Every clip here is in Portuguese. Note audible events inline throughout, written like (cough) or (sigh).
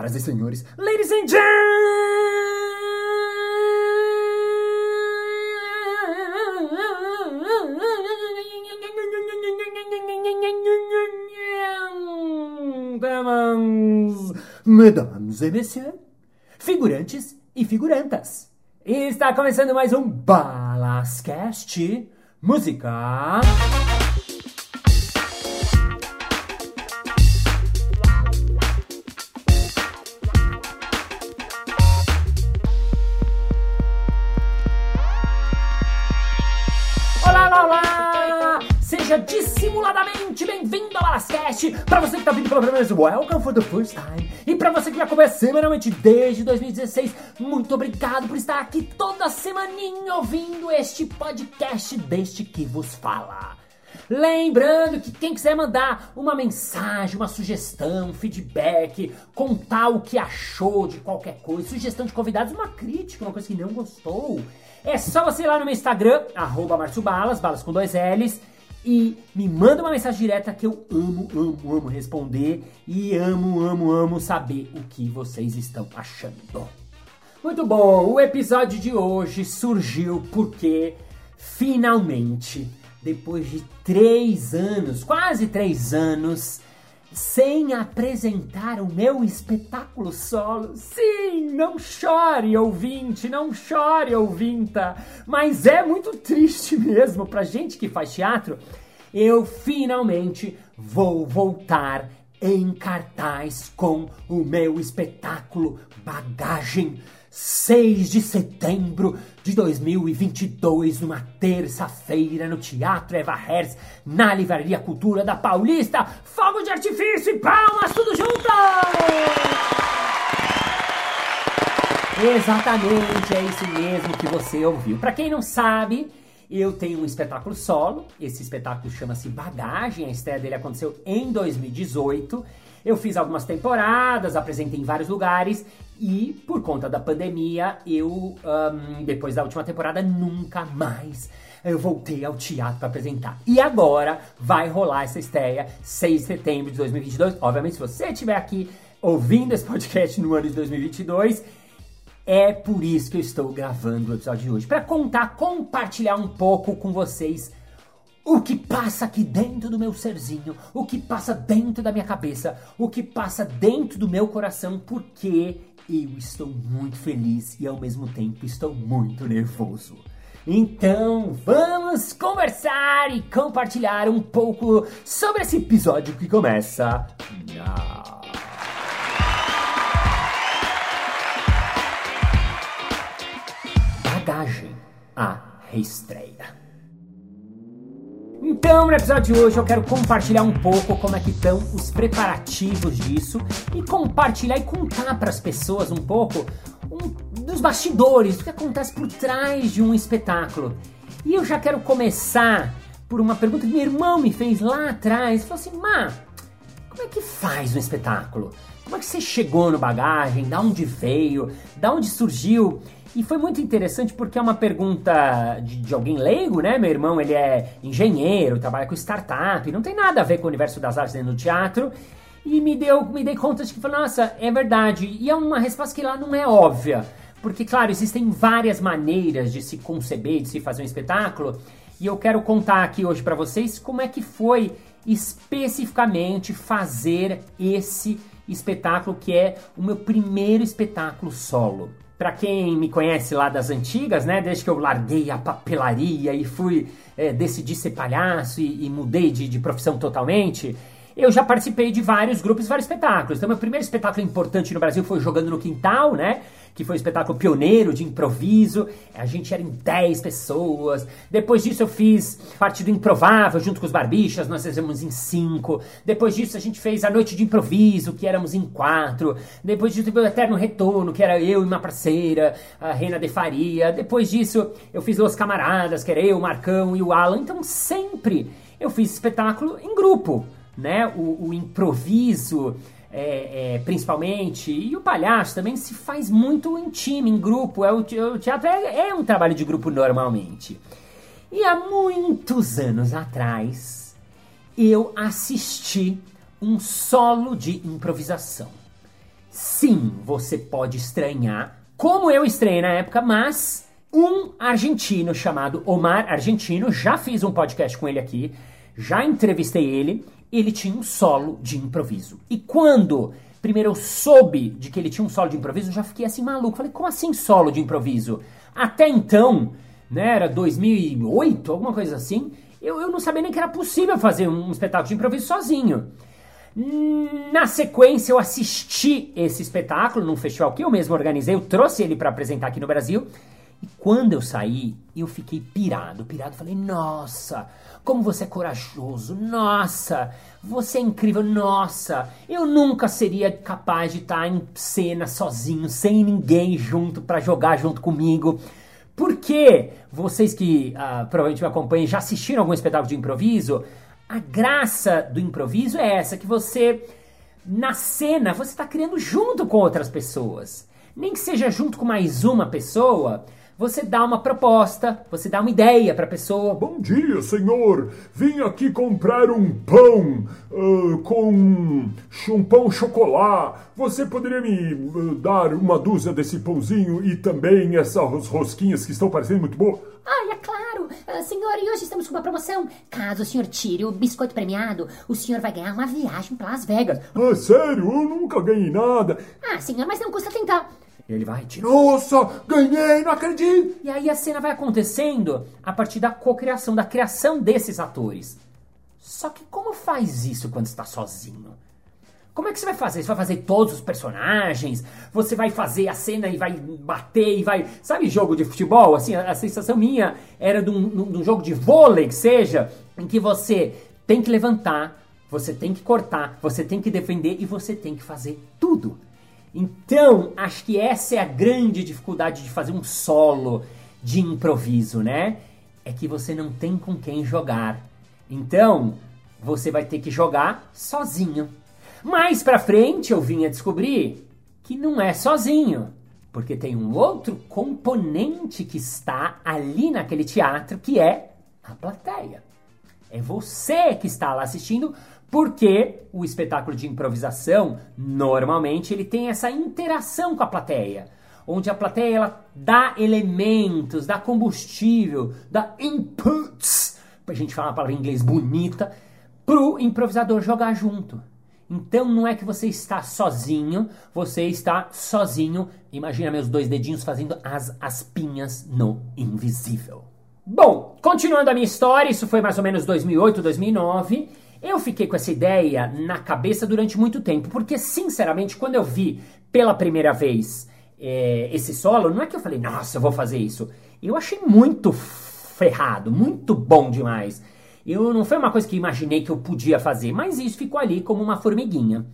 Senhoras e senhores, ladies and gentlemen, mesdames et messieurs, figurantes e figurantas. Está começando mais um Balascast Música. Para você que tá vindo pela primeira vez, welcome for the first time! E para você que me acompanha semanalmente desde 2016, muito obrigado por estar aqui toda semaninha ouvindo este podcast deste que vos fala. Lembrando que quem quiser mandar uma mensagem, uma sugestão, feedback, contar o que achou de qualquer coisa, sugestão de convidados, uma crítica, uma coisa que não gostou, é só você ir lá no meu Instagram, arroba Balas, balas com dois L's, e me manda uma mensagem direta que eu amo, amo, amo responder e amo, amo, amo saber o que vocês estão achando. Muito bom, o episódio de hoje surgiu porque finalmente, depois de três anos, quase três anos, sem apresentar o meu espetáculo solo. Sim, não chore, ouvinte, não chore, ouvinta. Mas é muito triste (laughs) mesmo pra gente que faz teatro. Eu finalmente vou voltar em cartaz com o meu espetáculo Bagagem. 6 de setembro de 2022, numa terça-feira, no Teatro Eva Herz, na Livraria Cultura da Paulista. Fogo de artifício e palmas, tudo junto! Exatamente, é isso mesmo que você ouviu. Para quem não sabe, eu tenho um espetáculo solo. Esse espetáculo chama-se Bagagem. A estreia dele aconteceu em 2018. Eu fiz algumas temporadas, apresentei em vários lugares e por conta da pandemia, eu um, depois da última temporada nunca mais eu voltei ao teatro para apresentar. E agora vai rolar essa estreia 6 de setembro de 2022. Obviamente, se você estiver aqui ouvindo esse podcast no ano de 2022, é por isso que eu estou gravando o episódio de hoje, para contar, compartilhar um pouco com vocês o que passa aqui dentro do meu serzinho, o que passa dentro da minha cabeça, o que passa dentro do meu coração, porque eu estou muito feliz e ao mesmo tempo estou muito nervoso. Então, vamos conversar e compartilhar um pouco sobre esse episódio que começa. Bagagem, a reestreia. Então, no episódio de hoje eu quero compartilhar um pouco como é que estão os preparativos disso e compartilhar e contar para as pessoas um pouco um, dos bastidores, do que acontece por trás de um espetáculo. E eu já quero começar por uma pergunta que meu irmão me fez lá atrás. Falou assim, Má, como é que faz um espetáculo? Como é que você chegou no bagagem? Da onde veio? Da onde surgiu? E foi muito interessante porque é uma pergunta de, de, alguém leigo, né? Meu irmão, ele é engenheiro, trabalha com startup, não tem nada a ver com o universo das artes dentro do teatro. E me deu, me dei conta de que, nossa, é verdade. E é uma resposta que lá não é óbvia. Porque, claro, existem várias maneiras de se conceber, de se fazer um espetáculo. E eu quero contar aqui hoje para vocês como é que foi especificamente fazer esse espetáculo que é o meu primeiro espetáculo solo. Para quem me conhece lá das antigas, né, desde que eu larguei a papelaria e fui é, decidir ser palhaço e, e mudei de, de profissão totalmente, eu já participei de vários grupos, vários espetáculos. Então, meu primeiro espetáculo importante no Brasil foi Jogando no Quintal, né? Que foi um espetáculo pioneiro de improviso. A gente era em 10 pessoas. Depois disso, eu fiz parte do Improvável junto com os Barbichas, nós fizemos em 5. Depois disso, a gente fez a Noite de Improviso, que éramos em 4. Depois disso, o Eterno Retorno, que era eu e uma parceira, a Rena de Faria. Depois disso, eu fiz Los Camaradas, que era eu, o Marcão e o Alan. Então, sempre eu fiz espetáculo em grupo né? O, o improviso, é, é, principalmente, e o palhaço também se faz muito em time, em grupo. É, o, o teatro é, é um trabalho de grupo normalmente. E há muitos anos atrás, eu assisti um solo de improvisação. sim, você pode estranhar, como eu estranhei na época, mas um argentino chamado Omar Argentino, já fiz um podcast com ele aqui, já entrevistei ele, ele tinha um solo de improviso. E quando primeiro eu soube de que ele tinha um solo de improviso, eu já fiquei assim maluco. Falei, como assim solo de improviso? Até então, né, era 2008, alguma coisa assim, eu, eu não sabia nem que era possível fazer um espetáculo de improviso sozinho. Na sequência, eu assisti esse espetáculo num festival que eu mesmo organizei, eu trouxe ele para apresentar aqui no Brasil. E quando eu saí, eu fiquei pirado, pirado. Falei, nossa, como você é corajoso, nossa, você é incrível, nossa, eu nunca seria capaz de estar em cena sozinho, sem ninguém junto para jogar junto comigo. Porque vocês que uh, provavelmente me acompanham já assistiram algum espetáculo de improviso, a graça do improviso é essa, que você, na cena, você está criando junto com outras pessoas. Nem que seja junto com mais uma pessoa, você dá uma proposta, você dá uma ideia para a pessoa. Bom dia, senhor. Vim aqui comprar um pão uh, com um pão chocolate. Você poderia me uh, dar uma dúzia desse pãozinho e também essas rosquinhas que estão parecendo muito boas? Ah, é claro. Uh, senhor, e hoje estamos com uma promoção. Caso o senhor tire o biscoito premiado, o senhor vai ganhar uma viagem para Las Vegas. Ah, sério? Eu nunca ganhei nada. Ah, senhor, mas não custa tentar. Ele vai, nossa, ganhei, não acredito! E aí a cena vai acontecendo a partir da cocriação, da criação desses atores. Só que como faz isso quando está sozinho? Como é que você vai fazer? Você vai fazer todos os personagens? Você vai fazer a cena e vai bater e vai. Sabe jogo de futebol? Assim, a, a sensação minha era de um, de um jogo de vôlei, que seja, em que você tem que levantar, você tem que cortar, você tem que defender e você tem que fazer tudo. Então, acho que essa é a grande dificuldade de fazer um solo de improviso, né? É que você não tem com quem jogar. Então, você vai ter que jogar sozinho. Mais pra frente eu vim a descobrir que não é sozinho, porque tem um outro componente que está ali naquele teatro que é a plateia. É você que está lá assistindo porque o espetáculo de improvisação, normalmente, ele tem essa interação com a plateia, onde a plateia ela dá elementos, dá combustível, dá inputs, pra gente falar uma palavra em inglês bonita, pro improvisador jogar junto. Então não é que você está sozinho, você está sozinho. Imagina meus dois dedinhos fazendo as aspinhas no invisível. Bom, continuando a minha história, isso foi mais ou menos 2008, 2009. Eu fiquei com essa ideia na cabeça durante muito tempo, porque sinceramente, quando eu vi pela primeira vez é, esse solo, não é que eu falei, nossa, eu vou fazer isso. Eu achei muito ferrado, muito bom demais. Eu não foi uma coisa que imaginei que eu podia fazer, mas isso ficou ali como uma formiguinha.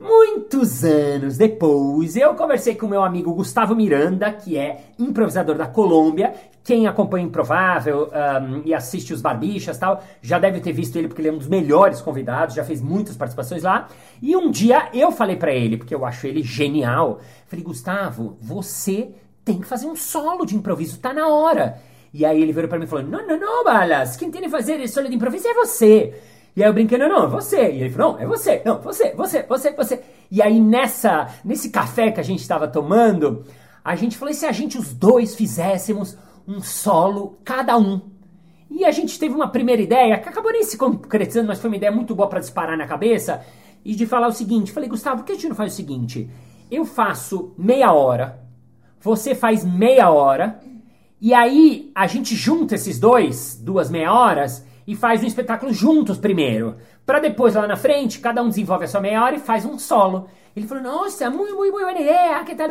Muitos anos depois, eu conversei com meu amigo Gustavo Miranda, que é improvisador da Colômbia. Quem acompanha Improvável um, e assiste os Barbichas tal, já deve ter visto ele porque ele é um dos melhores convidados, já fez muitas participações lá. E um dia eu falei para ele, porque eu acho ele genial, falei, Gustavo, você tem que fazer um solo de improviso, tá na hora. E aí ele virou para mim e falou, não, não, não, Balas, quem tem que fazer esse solo de improviso é você. E aí eu brinquei, não, não, é você. E ele falou, não, é você, não, você, você, você, você. E aí nessa, nesse café que a gente estava tomando, a gente falou, e se a gente os dois fizéssemos um solo, cada um? E a gente teve uma primeira ideia, que acabou nem se concretizando, mas foi uma ideia muito boa para disparar na cabeça, e de falar o seguinte, falei, Gustavo, por que a gente não faz o seguinte? Eu faço meia hora, você faz meia hora, e aí a gente junta esses dois, duas meia horas, e faz um espetáculo juntos primeiro. Para depois, lá na frente, cada um desenvolve a sua meia hora e faz um solo. Ele falou, nossa, muito, muito, muito ideia. Que tal?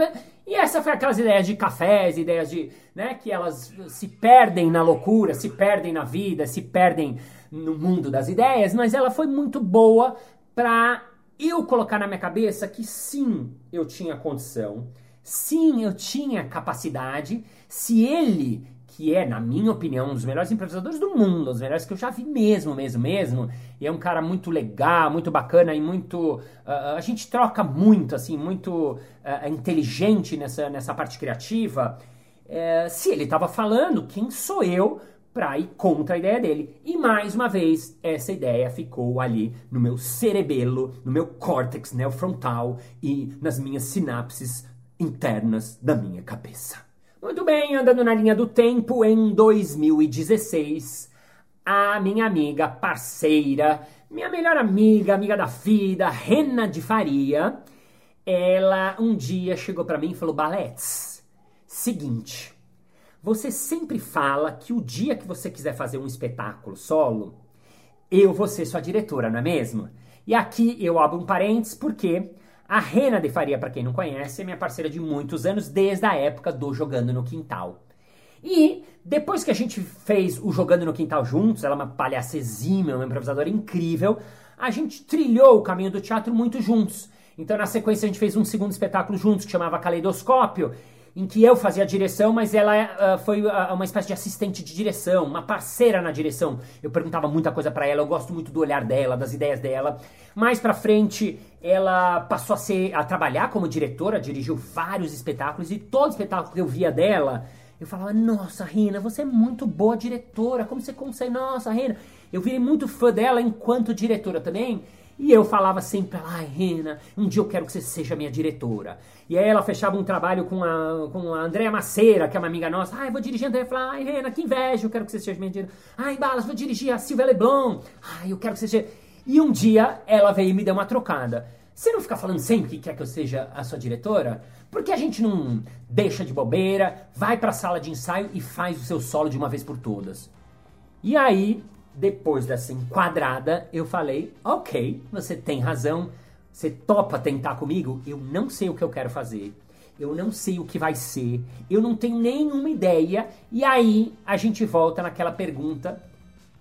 E essa foi aquelas ideias de cafés, ideias de, né, que elas se perdem na loucura, se perdem na vida, se perdem no mundo das ideias, mas ela foi muito boa para eu colocar na minha cabeça que sim, eu tinha condição, sim, eu tinha capacidade, se ele que é, na minha opinião, um dos melhores improvisadores do mundo, um dos melhores que eu já vi mesmo, mesmo, mesmo. E é um cara muito legal, muito bacana e muito. Uh, a gente troca muito, assim, muito uh, inteligente nessa, nessa parte criativa. Uh, se ele estava falando, quem sou eu para ir contra a ideia dele. E mais uma vez, essa ideia ficou ali no meu cerebelo, no meu córtex neofrontal e nas minhas sinapses internas da minha cabeça. Muito bem, andando na linha do tempo, em 2016, a minha amiga, parceira, minha melhor amiga, amiga da vida, Rena de Faria, ela um dia chegou para mim e falou: Baletes, seguinte, você sempre fala que o dia que você quiser fazer um espetáculo solo, eu vou ser sua diretora, não é mesmo? E aqui eu abro um parênteses porque a Rena de Faria, para quem não conhece, é minha parceira de muitos anos, desde a época do Jogando no Quintal. E depois que a gente fez o Jogando no Quintal juntos, ela é uma palhaça exímia, uma improvisadora incrível, a gente trilhou o caminho do teatro muito juntos. Então, na sequência, a gente fez um segundo espetáculo juntos que chamava Caleidoscópio, em que eu fazia a direção, mas ela uh, foi uh, uma espécie de assistente de direção, uma parceira na direção. Eu perguntava muita coisa para ela, eu gosto muito do olhar dela, das ideias dela. Mais para frente, ela passou a ser a trabalhar como diretora, dirigiu vários espetáculos e todo espetáculo que eu via dela, eu falava: "Nossa, Rina, você é muito boa diretora. Como você consegue? Nossa, Rina". Eu virei muito fã dela enquanto diretora também. E eu falava sempre, ai, Rena, um dia eu quero que você seja minha diretora. E aí ela fechava um trabalho com a, com a Andréa Maceira, que é uma amiga nossa. Ai, vou dirigir a Andréa. Falava, ai, Rena, que inveja, eu quero que você seja minha diretora. Ai, Balas, vou dirigir a Silvia Leblon. Ai, eu quero que você seja... E um dia ela veio e me deu uma trocada. Você não fica falando sempre que quer que eu seja a sua diretora? Por que a gente não deixa de bobeira, vai pra sala de ensaio e faz o seu solo de uma vez por todas? E aí depois dessa enquadrada, eu falei: ok, você tem razão, você topa tentar comigo? Eu não sei o que eu quero fazer, eu não sei o que vai ser, eu não tenho nenhuma ideia. E aí a gente volta naquela pergunta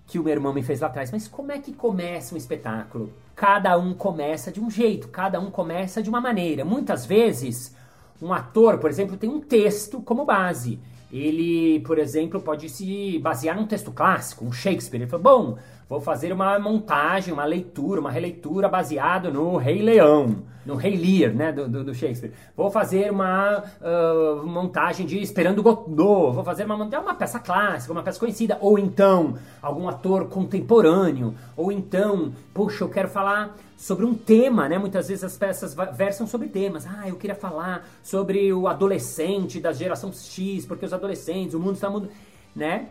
que o meu irmão me fez lá atrás: mas como é que começa um espetáculo? Cada um começa de um jeito, cada um começa de uma maneira. Muitas vezes, um ator, por exemplo, tem um texto como base ele, por exemplo, pode se basear num texto clássico, um Shakespeare. Ele falou, bom, vou fazer uma montagem, uma leitura, uma releitura baseado no Rei Leão, no Rei Lear, né, do, do, do Shakespeare. Vou fazer uma uh, montagem de Esperando Godot, vou fazer uma, uma peça clássica, uma peça conhecida, ou então algum ator contemporâneo, ou então, poxa, eu quero falar sobre um tema, né? Muitas vezes as peças versam sobre temas. Ah, eu queria falar sobre o adolescente da geração X, porque os adolescentes, o mundo está mudando, né?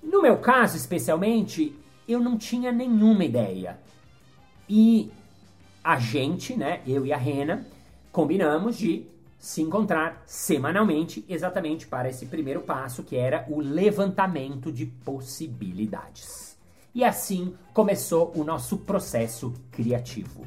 No meu caso, especialmente, eu não tinha nenhuma ideia. E a gente, né, eu e a Rena, combinamos de se encontrar semanalmente exatamente para esse primeiro passo, que era o levantamento de possibilidades. E assim começou o nosso processo criativo.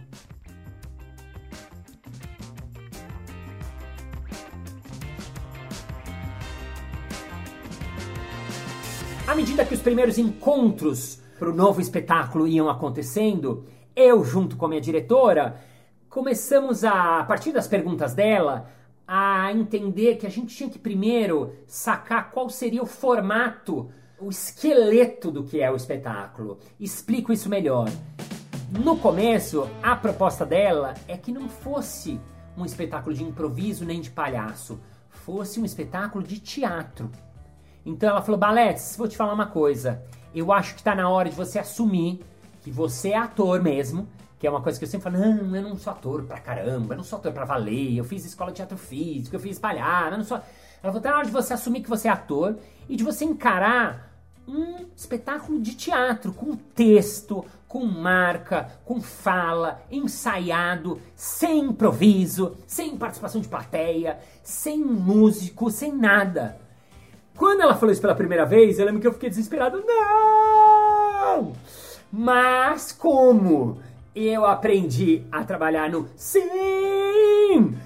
À medida que os primeiros encontros para o novo espetáculo iam acontecendo, eu, junto com a minha diretora, começamos a, a partir das perguntas dela, a entender que a gente tinha que primeiro sacar qual seria o formato o esqueleto do que é o espetáculo. Explico isso melhor. No começo, a proposta dela é que não fosse um espetáculo de improviso nem de palhaço, fosse um espetáculo de teatro. Então ela falou: Baletes, vou te falar uma coisa. Eu acho que está na hora de você assumir que você é ator mesmo, que é uma coisa que eu sempre falo: não, eu não sou ator pra caramba, eu não sou ator pra valer, eu fiz escola de teatro físico, eu fiz palhaço, eu não sou. Ela falou: tá na hora de você assumir que você é ator e de você encarar um espetáculo de teatro com texto, com marca, com fala, ensaiado, sem improviso, sem participação de plateia, sem músico, sem nada. Quando ela falou isso pela primeira vez, eu lembro que eu fiquei desesperado. Não! Mas como eu aprendi a trabalhar no sim,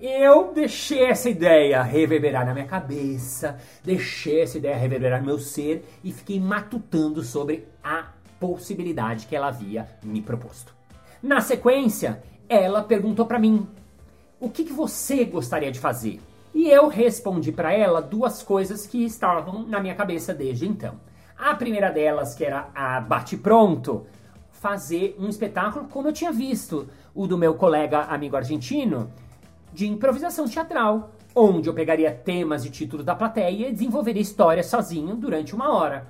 eu deixei essa ideia reverberar na minha cabeça, deixei essa ideia reverberar no meu ser e fiquei matutando sobre a possibilidade que ela havia me proposto. Na sequência, ela perguntou para mim: "O que, que você gostaria de fazer?" E eu respondi para ela duas coisas que estavam na minha cabeça desde então. A primeira delas, que era a bate pronto, fazer um espetáculo como eu tinha visto o do meu colega amigo argentino, de improvisação teatral, onde eu pegaria temas e títulos da plateia e desenvolveria histórias sozinho durante uma hora.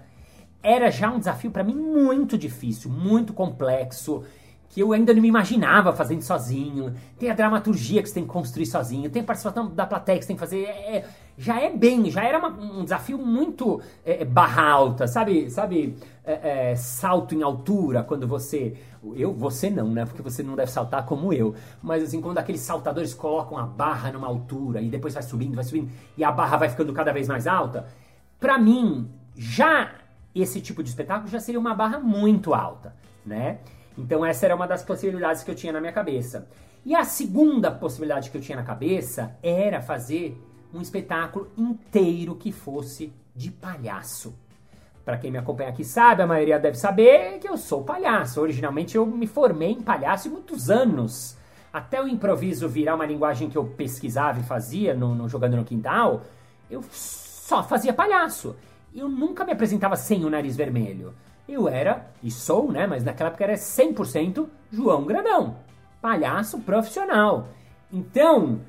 era já um desafio para mim muito difícil, muito complexo, que eu ainda não me imaginava fazendo sozinho. Tem a dramaturgia que você tem que construir sozinho, tem a participação da plateia que você tem que fazer. É, é já é bem, já era uma, um desafio muito é, é, barra alta, sabe? Sabe, é, é, salto em altura, quando você. Eu, você não, né? Porque você não deve saltar como eu. Mas assim, quando aqueles saltadores colocam a barra numa altura e depois vai subindo, vai subindo, e a barra vai ficando cada vez mais alta. Pra mim, já esse tipo de espetáculo já seria uma barra muito alta, né? Então essa era uma das possibilidades que eu tinha na minha cabeça. E a segunda possibilidade que eu tinha na cabeça era fazer um espetáculo inteiro que fosse de palhaço. Para quem me acompanha aqui sabe, a maioria deve saber que eu sou palhaço. Originalmente eu me formei em palhaço em muitos anos. Até o improviso virar uma linguagem que eu pesquisava e fazia no, no Jogando no Quintal, eu só fazia palhaço eu nunca me apresentava sem o nariz vermelho. Eu era, e sou, né, mas naquela época era 100% João Grandão, palhaço profissional. Então,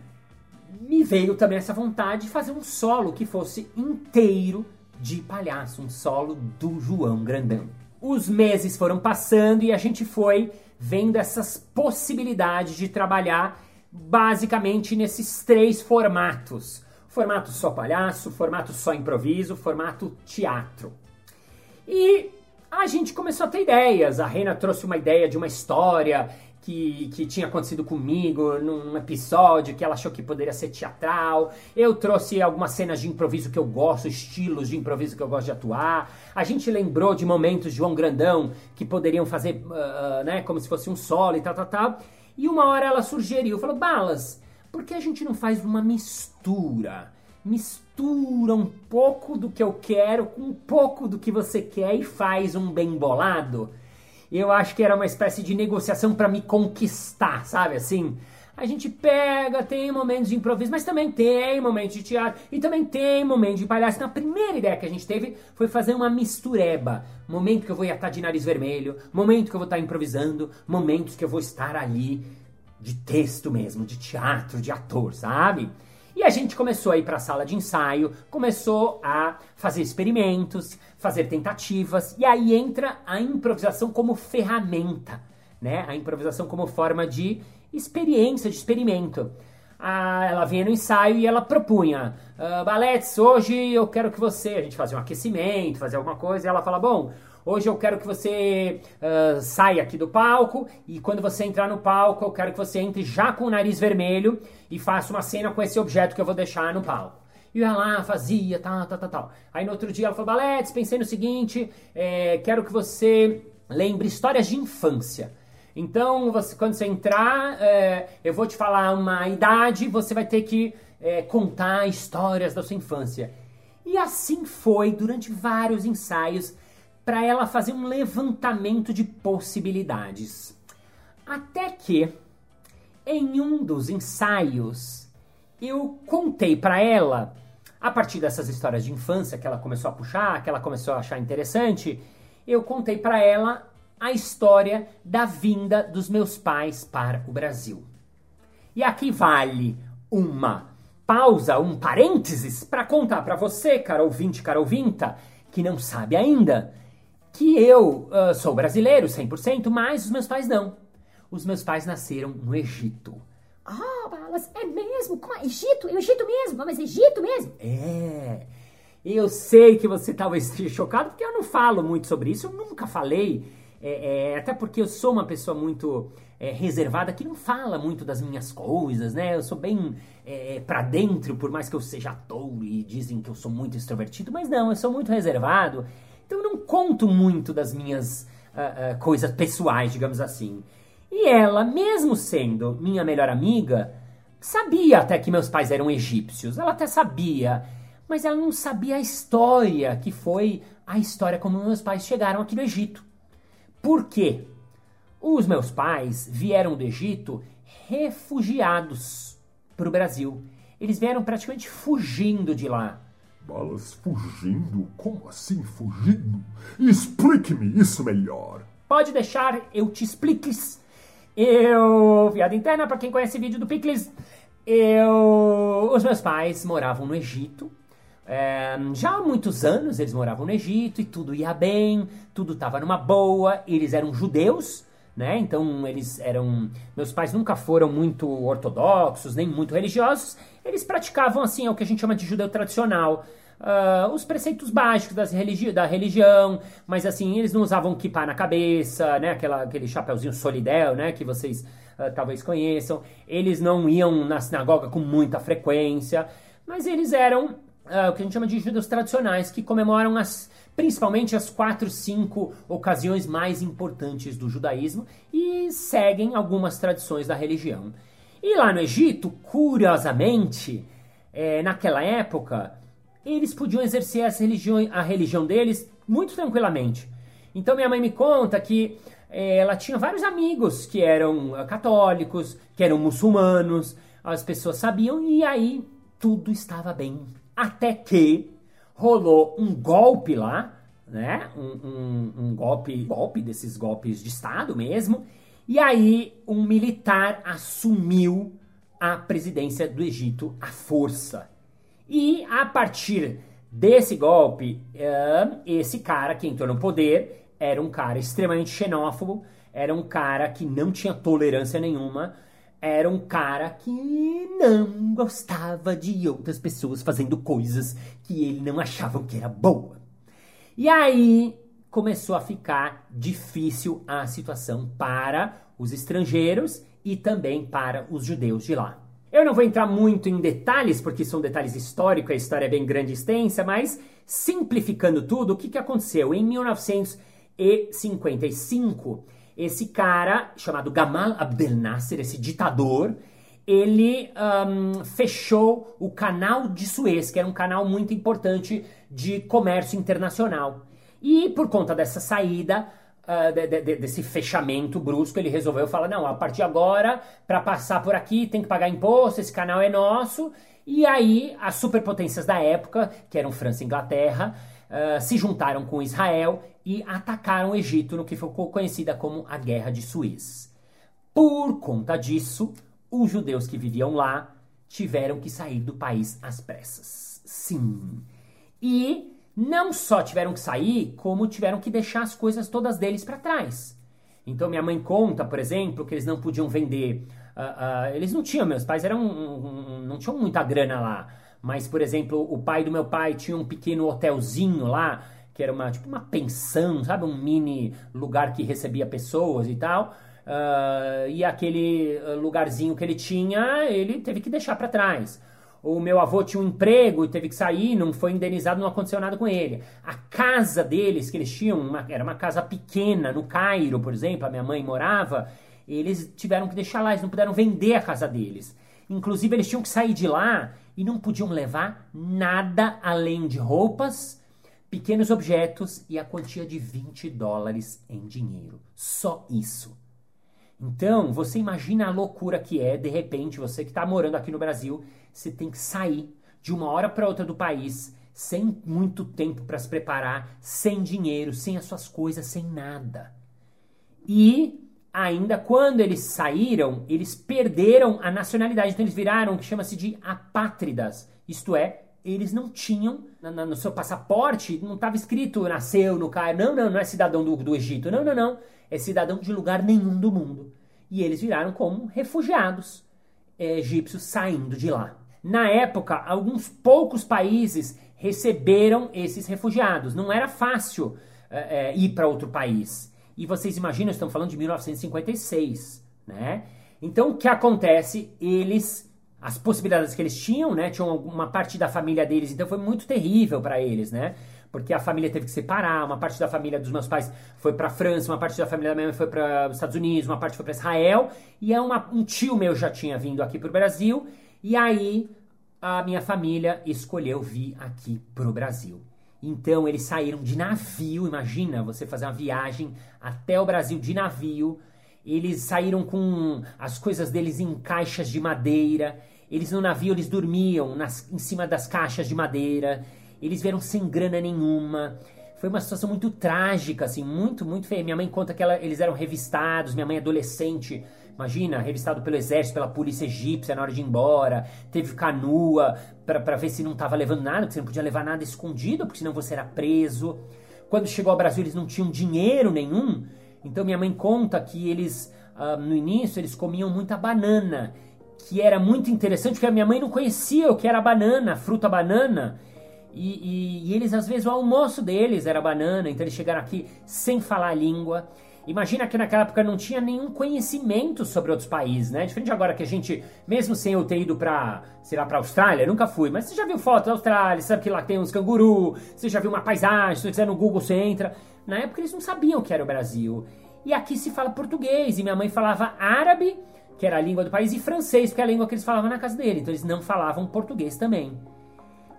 me veio também essa vontade de fazer um solo que fosse inteiro de palhaço, um solo do João Grandão. Os meses foram passando e a gente foi vendo essas possibilidades de trabalhar basicamente nesses três formatos Formato só palhaço, formato só improviso, formato teatro. E a gente começou a ter ideias. A Rena trouxe uma ideia de uma história que, que tinha acontecido comigo num episódio que ela achou que poderia ser teatral. Eu trouxe algumas cenas de improviso que eu gosto, estilos de improviso que eu gosto de atuar. A gente lembrou de momentos de João Grandão que poderiam fazer, uh, né, como se fosse um solo e tal, tal, tal. E uma hora ela sugeriu, falou, Balas, por que a gente não faz uma mistura? Mistura um pouco do que eu quero com um pouco do que você quer e faz um bem bolado. Eu acho que era uma espécie de negociação para me conquistar, sabe assim? A gente pega, tem momentos de improviso, mas também tem momentos de teatro e também tem momentos de palhaço. Então, a primeira ideia que a gente teve foi fazer uma mistureba. Momento que eu vou estar de nariz vermelho, momento que eu vou estar improvisando, momentos que eu vou estar ali de texto mesmo, de teatro, de ator, sabe? E a gente começou a ir para a sala de ensaio, começou a fazer experimentos, fazer tentativas, e aí entra a improvisação como ferramenta, né? A improvisação como forma de experiência, de experimento. Ah, ela vinha no ensaio e ela propunha, ah, Baletes, hoje eu quero que você, a gente fazia um aquecimento, fazer alguma coisa, e ela fala, bom, Hoje eu quero que você uh, saia aqui do palco e quando você entrar no palco, eu quero que você entre já com o nariz vermelho e faça uma cena com esse objeto que eu vou deixar no palco. E eu ia lá, fazia, tal, tal, tal, tal. Aí no outro dia ela falou, Baletes, pensei no seguinte, é, quero que você lembre histórias de infância. Então, você, quando você entrar, é, eu vou te falar uma idade, você vai ter que é, contar histórias da sua infância. E assim foi durante vários ensaios para ela fazer um levantamento de possibilidades. Até que, em um dos ensaios, eu contei para ela, a partir dessas histórias de infância que ela começou a puxar, que ela começou a achar interessante, eu contei para ela a história da vinda dos meus pais para o Brasil. E aqui vale uma pausa, um parênteses, para contar para você, cara ouvinte, cara ouvinta, que não sabe ainda, que eu uh, sou brasileiro 100%, mas os meus pais não. Os meus pais nasceram no Egito. Ah, oh, Balas, é mesmo? Como é? Egito? Egito mesmo? Mas Egito mesmo? É. Eu sei que você talvez esteja chocado, porque eu não falo muito sobre isso, eu nunca falei. É, é, até porque eu sou uma pessoa muito é, reservada que não fala muito das minhas coisas, né? Eu sou bem é, pra dentro, por mais que eu seja ator e dizem que eu sou muito extrovertido, mas não, eu sou muito reservado. Conto muito das minhas uh, uh, coisas pessoais, digamos assim. E ela, mesmo sendo minha melhor amiga, sabia até que meus pais eram egípcios. Ela até sabia, mas ela não sabia a história, que foi a história como meus pais chegaram aqui no Egito. Por quê? Os meus pais vieram do Egito refugiados para o Brasil. Eles vieram praticamente fugindo de lá. Balas fugindo? Como assim fugindo? Explique-me isso melhor. Pode deixar, eu te expliques. Eu. Piada interna, para quem conhece vídeo do Picles. Eu. Os meus pais moravam no Egito. É, já há muitos anos eles moravam no Egito e tudo ia bem, tudo estava numa boa, eles eram judeus, né? Então eles eram. Meus pais nunca foram muito ortodoxos, nem muito religiosos, eles praticavam assim, é o que a gente chama de judeu tradicional. Uh, os preceitos básicos das religi da religião, mas assim, eles não usavam kippah na cabeça, né? Aquela, aquele chapeuzinho solidel, né? Que vocês uh, talvez conheçam. Eles não iam na sinagoga com muita frequência, mas eles eram uh, o que a gente chama de judeus tradicionais, que comemoram as, principalmente as quatro, cinco ocasiões mais importantes do judaísmo e seguem algumas tradições da religião. E lá no Egito, curiosamente, é, naquela época, eles podiam exercer religião, a religião deles muito tranquilamente. Então minha mãe me conta que é, ela tinha vários amigos que eram uh, católicos, que eram muçulmanos, as pessoas sabiam e aí tudo estava bem. Até que rolou um golpe lá, né? Um, um, um golpe, golpe desses golpes de Estado mesmo. E aí um militar assumiu a presidência do Egito à força. E a partir desse golpe, esse cara que entrou no poder era um cara extremamente xenófobo, era um cara que não tinha tolerância nenhuma, era um cara que não gostava de outras pessoas fazendo coisas que ele não achava que era boa. E aí começou a ficar difícil a situação para os estrangeiros e também para os judeus de lá. Eu não vou entrar muito em detalhes, porque são detalhes históricos, a história é bem grande e extensa, mas simplificando tudo, o que, que aconteceu? Em 1955, esse cara, chamado Gamal Abdel Nasser, esse ditador, ele um, fechou o canal de Suez, que era um canal muito importante de comércio internacional. E por conta dessa saída, uh, de, de, desse fechamento brusco, ele resolveu falar: não, a partir de agora, para passar por aqui, tem que pagar imposto, esse canal é nosso. E aí, as superpotências da época, que eram França e Inglaterra, uh, se juntaram com Israel e atacaram o Egito no que ficou conhecida como a Guerra de Suez. Por conta disso, os judeus que viviam lá tiveram que sair do país às pressas. Sim. E não só tiveram que sair, como tiveram que deixar as coisas todas deles para trás. Então minha mãe conta, por exemplo, que eles não podiam vender. Uh, uh, eles não tinham, meus pais eram um, um, não tinham muita grana lá. Mas, por exemplo, o pai do meu pai tinha um pequeno hotelzinho lá, que era uma tipo uma pensão, sabe, um mini lugar que recebia pessoas e tal. Uh, e aquele lugarzinho que ele tinha, ele teve que deixar para trás o meu avô tinha um emprego e teve que sair, não foi indenizado, não aconteceu nada com ele. A casa deles, que eles tinham, uma, era uma casa pequena, no Cairo, por exemplo, a minha mãe morava, eles tiveram que deixar lá, eles não puderam vender a casa deles. Inclusive, eles tinham que sair de lá e não podiam levar nada além de roupas, pequenos objetos e a quantia de 20 dólares em dinheiro. Só isso. Então, você imagina a loucura que é, de repente, você que está morando aqui no Brasil, você tem que sair de uma hora para outra do país, sem muito tempo para se preparar, sem dinheiro, sem as suas coisas, sem nada. E ainda quando eles saíram, eles perderam a nacionalidade, então eles viraram o que chama-se de apátridas, isto é, eles não tinham no seu passaporte, não estava escrito nasceu no Cairo, não, não, não é cidadão do, do Egito, não, não, não é cidadão de lugar nenhum do mundo. E eles viraram como refugiados é, egípcios saindo de lá. Na época, alguns poucos países receberam esses refugiados. Não era fácil é, ir para outro país. E vocês imaginam, estamos falando de 1956, né? Então, o que acontece? Eles as possibilidades que eles tinham, né? Tinham uma parte da família deles, então foi muito terrível para eles, né? porque a família teve que separar, uma parte da família dos meus pais foi para França, uma parte da família da minha mãe foi para os Estados Unidos, uma parte foi para Israel, e é uma, um tio meu já tinha vindo aqui para o Brasil, e aí a minha família escolheu vir aqui para o Brasil. Então eles saíram de navio, imagina você fazer uma viagem até o Brasil de navio. Eles saíram com as coisas deles em caixas de madeira. Eles no navio eles dormiam nas, em cima das caixas de madeira. Eles vieram sem grana nenhuma. Foi uma situação muito trágica, assim, muito, muito feia. Minha mãe conta que ela, eles eram revistados, minha mãe adolescente, Imagina, revistado pelo exército, pela polícia egípcia na hora de ir embora. Teve canoa para ver se não estava levando nada, porque você não podia levar nada escondido, porque senão você era preso. Quando chegou ao Brasil, eles não tinham dinheiro nenhum. Então minha mãe conta que eles, uh, no início, eles comiam muita banana, que era muito interessante, porque a minha mãe não conhecia o que era banana, fruta banana. E, e, e, eles, às vezes, o almoço deles era banana, então eles chegaram aqui sem falar a língua. Imagina que naquela época não tinha nenhum conhecimento sobre outros países, né? Diferente agora que a gente, mesmo sem eu ter ido pra, sei lá, pra Austrália, nunca fui, mas você já viu fotos da Austrália, sabe que lá tem uns canguru, você já viu uma paisagem, se você quiser no Google você entra. Na época eles não sabiam o que era o Brasil. E aqui se fala português, e minha mãe falava árabe, que era a língua do país, e francês, que é a língua que eles falavam na casa dele. Então eles não falavam português também.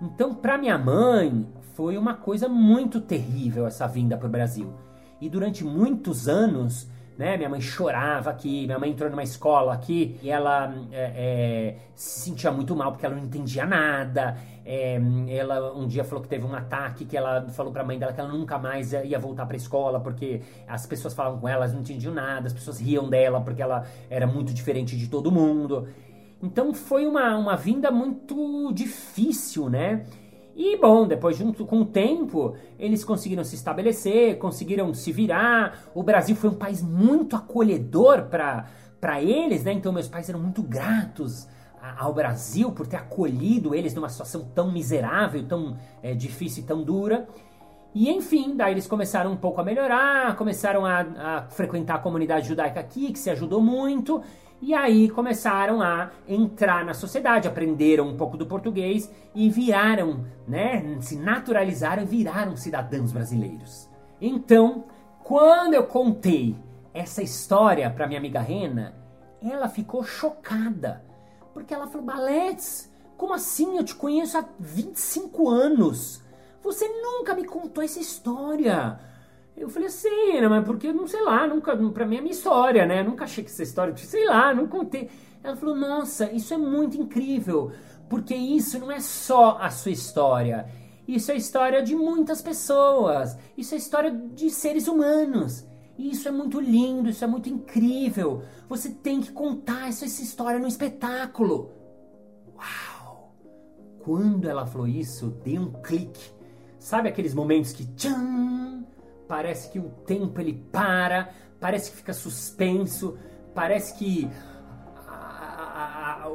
Então, para minha mãe, foi uma coisa muito terrível essa vinda para o Brasil. E durante muitos anos, né, minha mãe chorava aqui, minha mãe entrou numa escola aqui e ela é, é, se sentia muito mal porque ela não entendia nada. É, ela um dia falou que teve um ataque que ela falou para a mãe dela que ela nunca mais ia voltar para a escola porque as pessoas falavam com ela, elas não entendiam nada, as pessoas riam dela porque ela era muito diferente de todo mundo. Então foi uma, uma vinda muito difícil, né? E bom, depois junto com o tempo, eles conseguiram se estabelecer, conseguiram se virar. O Brasil foi um país muito acolhedor para eles, né? Então meus pais eram muito gratos ao Brasil por ter acolhido eles numa situação tão miserável, tão é, difícil e tão dura. E enfim, daí eles começaram um pouco a melhorar, começaram a, a frequentar a comunidade judaica aqui, que se ajudou muito. E aí começaram a entrar na sociedade, aprenderam um pouco do português e viraram, né, se naturalizaram e viraram cidadãos brasileiros. Então, quando eu contei essa história para minha amiga Rena, ela ficou chocada, porque ela falou: "Baletes, como assim? Eu te conheço há 25 anos. Você nunca me contou essa história." Eu falei assim, né, mas porque, não sei lá, nunca, pra mim é minha história, né? nunca achei que essa história, sei lá, não contei. Ela falou, nossa, isso é muito incrível, porque isso não é só a sua história. Isso é a história de muitas pessoas. Isso é a história de seres humanos. Isso é muito lindo, isso é muito incrível. Você tem que contar essa, essa história no espetáculo. Uau! Quando ela falou isso, dei um clique. Sabe aqueles momentos que tchan, parece que o tempo ele para, parece que fica suspenso, parece que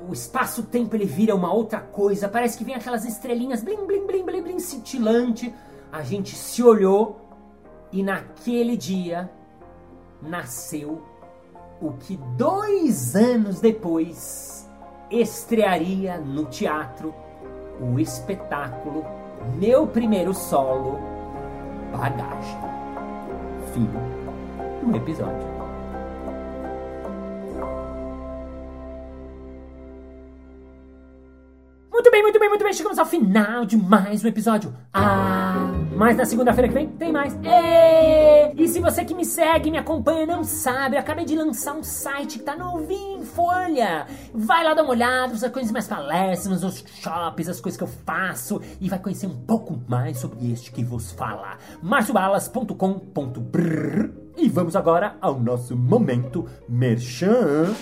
o espaço-tempo ele vira uma outra coisa, parece que vem aquelas estrelinhas blim, blim, blim, blim, blim, cintilante. A gente se olhou e naquele dia nasceu o que dois anos depois estrearia no teatro o espetáculo Meu Primeiro Solo Bagagem fim do episódio. Muito bem, muito bem. Chegamos ao final de mais um episódio. Ah, mas na segunda-feira que vem tem mais. E, e se você que me segue, me acompanha, não sabe, eu acabei de lançar um site que tá novinho em folha. Vai lá dar uma olhada, você vai conhecer mais palestras, os shops, as coisas que eu faço e vai conhecer um pouco mais sobre este que vos fala. marciobalas.com.br E vamos agora ao nosso momento merchan.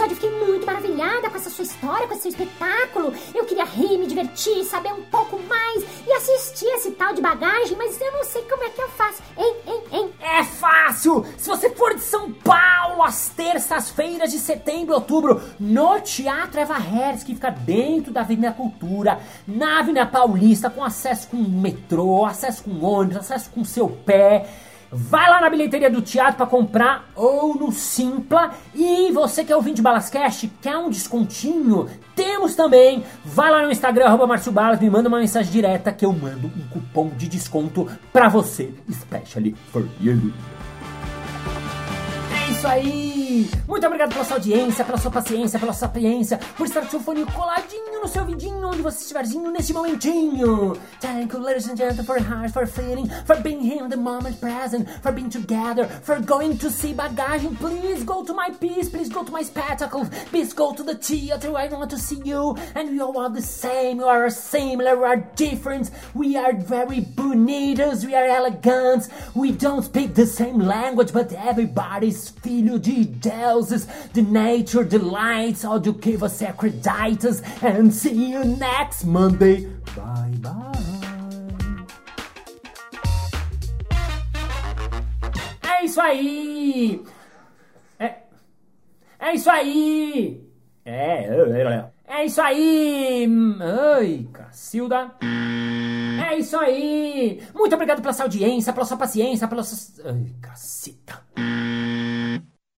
Episódio eu fiquei muito maravilhada com essa sua história, com esse seu espetáculo. Eu queria rir, me divertir, saber um pouco mais e assistir esse tal de bagagem, mas eu não sei como é que eu faço. Hein, hein, hein? É fácil! Se você for de São Paulo, às terças-feiras de setembro e outubro, no Teatro Eva Hertz, que fica dentro da Avenida Cultura, na Avenida Paulista, com acesso com metrô, acesso com ônibus, acesso com seu pé. Vai lá na bilheteria do teatro para comprar ou no Simpla. E você que é ouvinte de Balascast, quer um descontinho? Temos também. Vai lá no Instagram, arroba Balas, me manda uma mensagem direta que eu mando um cupom de desconto para você, especially for you. Isso aí! Muito obrigado pela sua audiência, pela sua paciência, pela sua sapiência, por estar com o fone coladinho no seu vidinho, onde você estiverzinho nesse momentinho. Thank you, ladies and gentlemen, for heart, for feeling, for being here in the moment present, for being together, for going to see bagagem. Please go to my piece, please go to my spectacle, please go to the theater. I want to see you, and we all are the same. We are similar, we are different, we are very bonitos, we are elegant, we don't speak the same language, but everybody's filho de deuses, the nature, the lights, all do que você acreditas, and see you next Monday. Bye bye. É isso aí! É, é isso aí! É, é, é isso aí! Ai, Cacilda! É isso aí! Muito obrigado pela sua audiência, pela sua paciência, pela sua. Ai, caceta!